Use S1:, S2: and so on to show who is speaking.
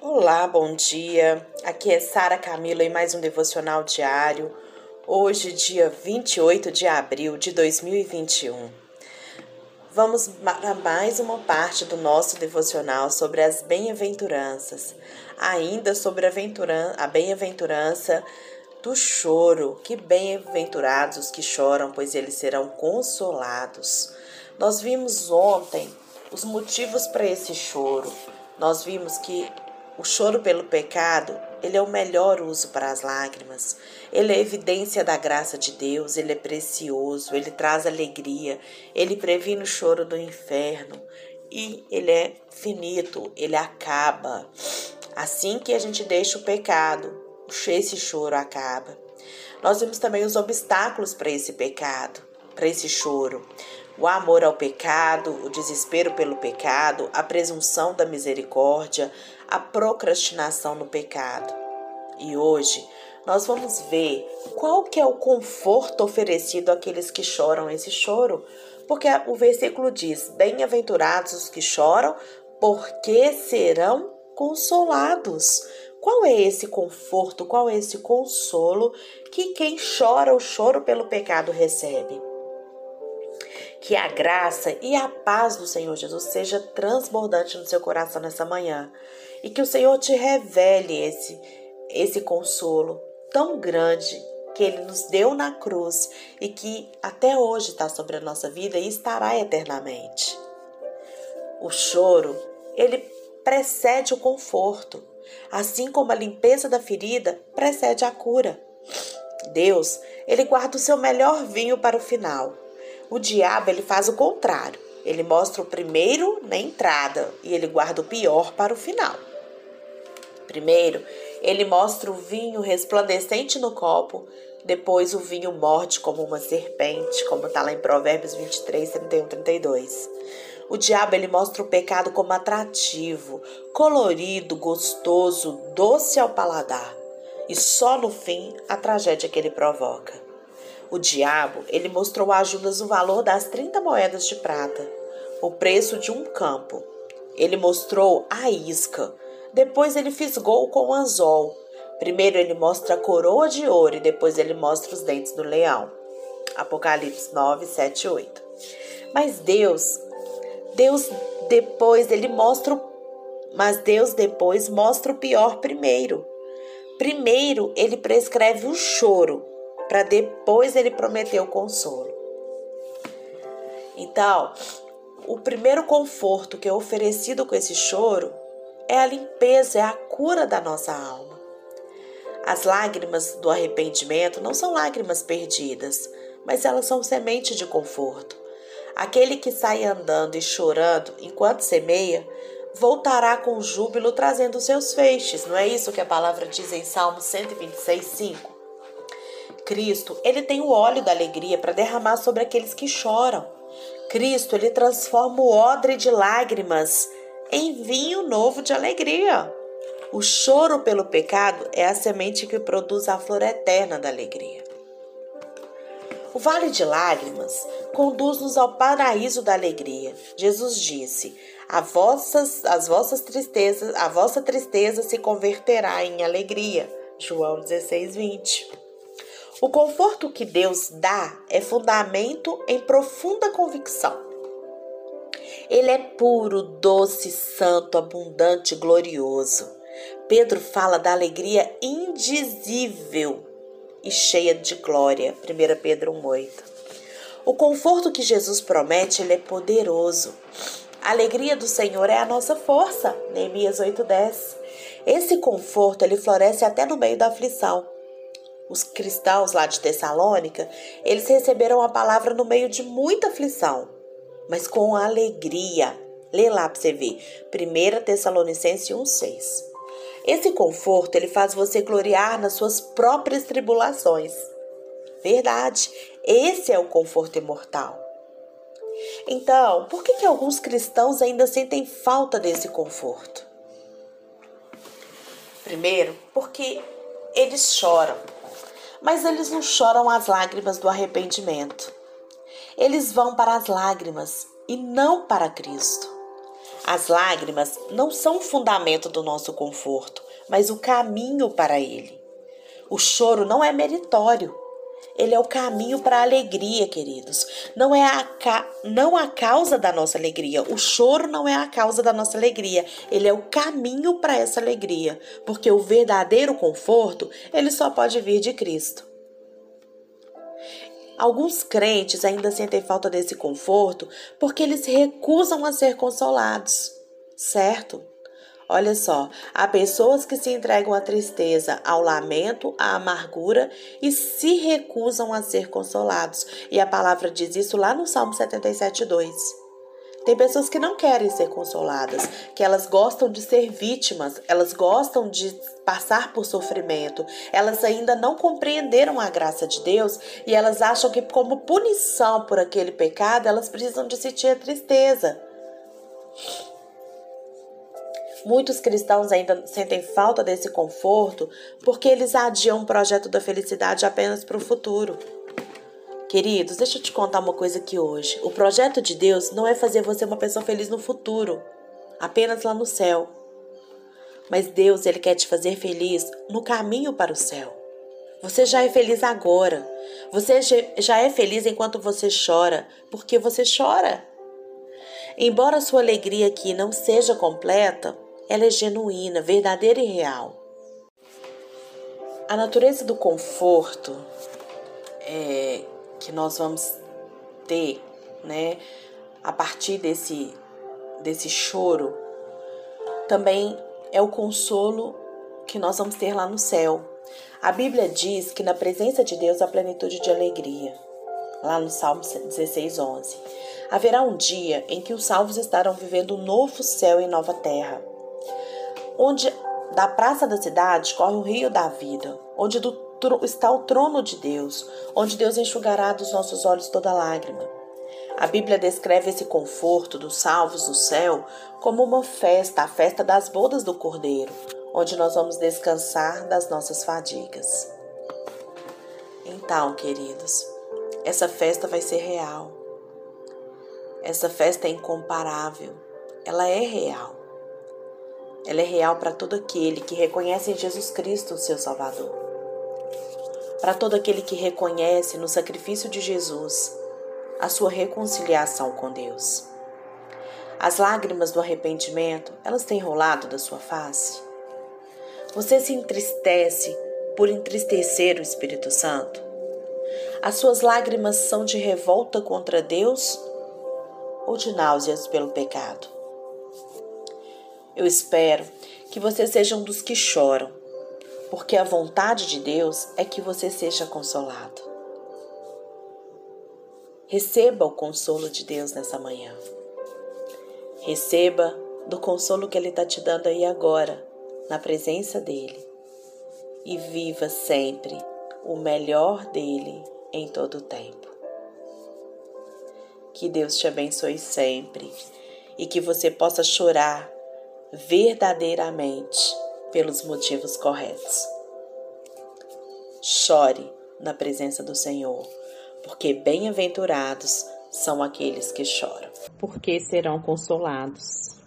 S1: Olá, bom dia. Aqui é Sara Camila em mais um devocional diário. Hoje, dia 28 de abril de 2021. Vamos para mais uma parte do nosso devocional sobre as bem-aventuranças. Ainda sobre a bem-aventurança do choro. Que bem-aventurados os que choram, pois eles serão consolados. Nós vimos ontem os motivos para esse choro. Nós vimos que o choro pelo pecado, ele é o melhor uso para as lágrimas. Ele é evidência da graça de Deus, ele é precioso, ele traz alegria, ele previne o choro do inferno e ele é finito, ele acaba. Assim que a gente deixa o pecado, esse choro acaba. Nós vimos também os obstáculos para esse pecado, para esse choro o amor ao pecado, o desespero pelo pecado, a presunção da misericórdia, a procrastinação no pecado. E hoje nós vamos ver qual que é o conforto oferecido àqueles que choram esse choro, porque o versículo diz: Bem-aventurados os que choram, porque serão consolados. Qual é esse conforto, qual é esse consolo que quem chora o choro pelo pecado recebe? Que a graça e a paz do Senhor Jesus seja transbordante no seu coração nessa manhã e que o Senhor te revele esse esse consolo tão grande que ele nos deu na cruz e que até hoje está sobre a nossa vida e estará eternamente. O choro, ele precede o conforto, assim como a limpeza da ferida precede a cura. Deus, ele guarda o seu melhor vinho para o final. O diabo ele faz o contrário. Ele mostra o primeiro na entrada e ele guarda o pior para o final. Primeiro, ele mostra o vinho resplandecente no copo, depois o vinho morde como uma serpente, como está lá em Provérbios 23, 31, 32. O diabo ele mostra o pecado como atrativo, colorido, gostoso, doce ao paladar. E só no fim a tragédia que ele provoca. O diabo, ele mostrou a Judas o valor das 30 moedas de prata, o preço de um campo. Ele mostrou a isca. Depois ele fisgou com o anzol. Primeiro ele mostra a coroa de ouro e depois ele mostra os dentes do leão. Apocalipse 9, 7 e 8. Mas Deus, Deus depois ele mostra o mas Deus depois mostra o pior primeiro. Primeiro, ele prescreve o choro, para depois ele prometer o consolo. Então, o primeiro conforto que é oferecido com esse choro é a limpeza, é a cura da nossa alma. As lágrimas do arrependimento não são lágrimas perdidas, mas elas são semente de conforto. Aquele que sai andando e chorando enquanto semeia, voltará com júbilo trazendo seus feixes. Não é isso que a palavra diz em Salmo 126, 5? Cristo, ele tem o óleo da alegria para derramar sobre aqueles que choram. Cristo, ele transforma o odre de lágrimas em vinho novo de alegria. O choro pelo pecado é a semente que produz a flor eterna da alegria. O vale de lágrimas conduz-nos ao paraíso da alegria. Jesus disse: as vossas, as vossas tristezas, a vossa tristeza se converterá em alegria. João 16, 20. O conforto que Deus dá é fundamento em profunda convicção. Ele é puro, doce, santo, abundante, glorioso. Pedro fala da alegria indizível e cheia de glória. 1 Pedro 1,8. O conforto que Jesus promete, ele é poderoso. A alegria do Senhor é a nossa força. Neemias 8,10. Esse conforto, ele floresce até no meio da aflição os cristãos lá de Tessalônica, eles receberam a palavra no meio de muita aflição, mas com alegria. Lê lá para você ver. 1 Tessalonicenses 1,6. Esse conforto ele faz você gloriar nas suas próprias tribulações. Verdade, esse é o conforto imortal. Então, por que, que alguns cristãos ainda sentem falta desse conforto? Primeiro, porque eles choram mas eles não choram as lágrimas do arrependimento. Eles vão para as lágrimas e não para Cristo. As lágrimas não são o fundamento do nosso conforto, mas o caminho para ele. O choro não é meritório. Ele é o caminho para a alegria, queridos. Não é a, ca... não a causa da nossa alegria. O choro não é a causa da nossa alegria. Ele é o caminho para essa alegria. Porque o verdadeiro conforto, ele só pode vir de Cristo. Alguns crentes ainda sentem falta desse conforto porque eles recusam a ser consolados, certo? Olha só, há pessoas que se entregam à tristeza, ao lamento, à amargura e se recusam a ser consolados. E a palavra diz isso lá no Salmo 77, 2. Tem pessoas que não querem ser consoladas, que elas gostam de ser vítimas, elas gostam de passar por sofrimento, elas ainda não compreenderam a graça de Deus e elas acham que, como punição por aquele pecado, elas precisam de sentir a tristeza. Muitos cristãos ainda sentem falta desse conforto porque eles adiam o projeto da felicidade apenas para o futuro. Queridos, deixa eu te contar uma coisa aqui hoje. O projeto de Deus não é fazer você uma pessoa feliz no futuro, apenas lá no céu. Mas Deus, ele quer te fazer feliz no caminho para o céu. Você já é feliz agora. Você já é feliz enquanto você chora, porque você chora. Embora sua alegria aqui não seja completa, ela é genuína, verdadeira e real. A natureza do conforto é, que nós vamos ter, né, a partir desse desse choro, também é o consolo que nós vamos ter lá no céu. A Bíblia diz que na presença de Deus há plenitude de alegria. Lá no Salmo 16, 11. Haverá um dia em que os salvos estarão vivendo um novo céu e nova terra, onde da praça da cidade corre o rio da vida, onde está o trono de Deus, onde Deus enxugará dos nossos olhos toda lágrima. A Bíblia descreve esse conforto dos salvos do céu como uma festa, a festa das bodas do Cordeiro, onde nós vamos descansar das nossas fadigas. Então, queridos, essa festa vai ser real. Essa festa é incomparável. Ela é real. Ela é real para todo aquele que reconhece em Jesus Cristo o seu Salvador para todo aquele que reconhece no sacrifício de Jesus a sua reconciliação com Deus. As lágrimas do arrependimento, elas têm rolado da sua face? Você se entristece por entristecer o Espírito Santo? As suas lágrimas são de revolta contra Deus ou de náuseas pelo pecado? Eu espero que você seja um dos que choram porque a vontade de Deus é que você seja consolado. Receba o consolo de Deus nessa manhã. Receba do consolo que Ele está te dando aí agora, na presença dEle. E viva sempre o melhor dEle em todo o tempo. Que Deus te abençoe sempre e que você possa chorar verdadeiramente pelos motivos corretos. Chore na presença do Senhor, porque bem-aventurados são aqueles que choram, porque serão consolados.